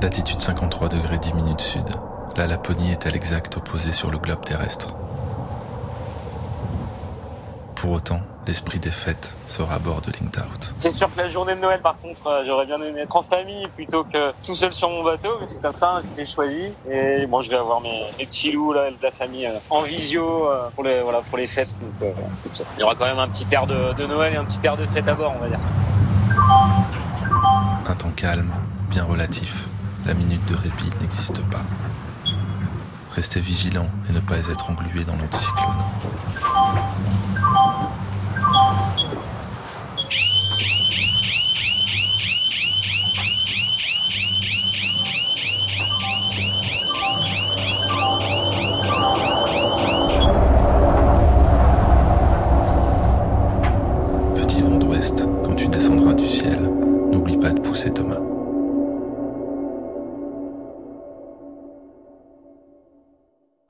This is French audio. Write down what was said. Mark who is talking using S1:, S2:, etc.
S1: Latitude 53 degrés 10 minutes sud. La Laponie est à l'exact opposé sur le globe terrestre. Pour autant, l'esprit des fêtes sera à bord de Linked Out.
S2: C'est sûr que la journée de Noël, par contre, euh, j'aurais bien aimé être en famille plutôt que tout seul sur mon bateau, mais c'est comme ça, je l'ai choisi. Et bon, je vais avoir mes, mes petits loups, là, de la famille euh, en visio euh, pour les, voilà, pour les fêtes. Donc, il y aura quand même un petit air de, de Noël et un petit air de fête à bord, on va dire.
S1: Un temps calme, bien relatif. La minute de répit n'existe pas. Restez vigilant et ne pas être englué dans l'anticyclone. Quand tu descendras du ciel, n'oublie pas de pousser Thomas.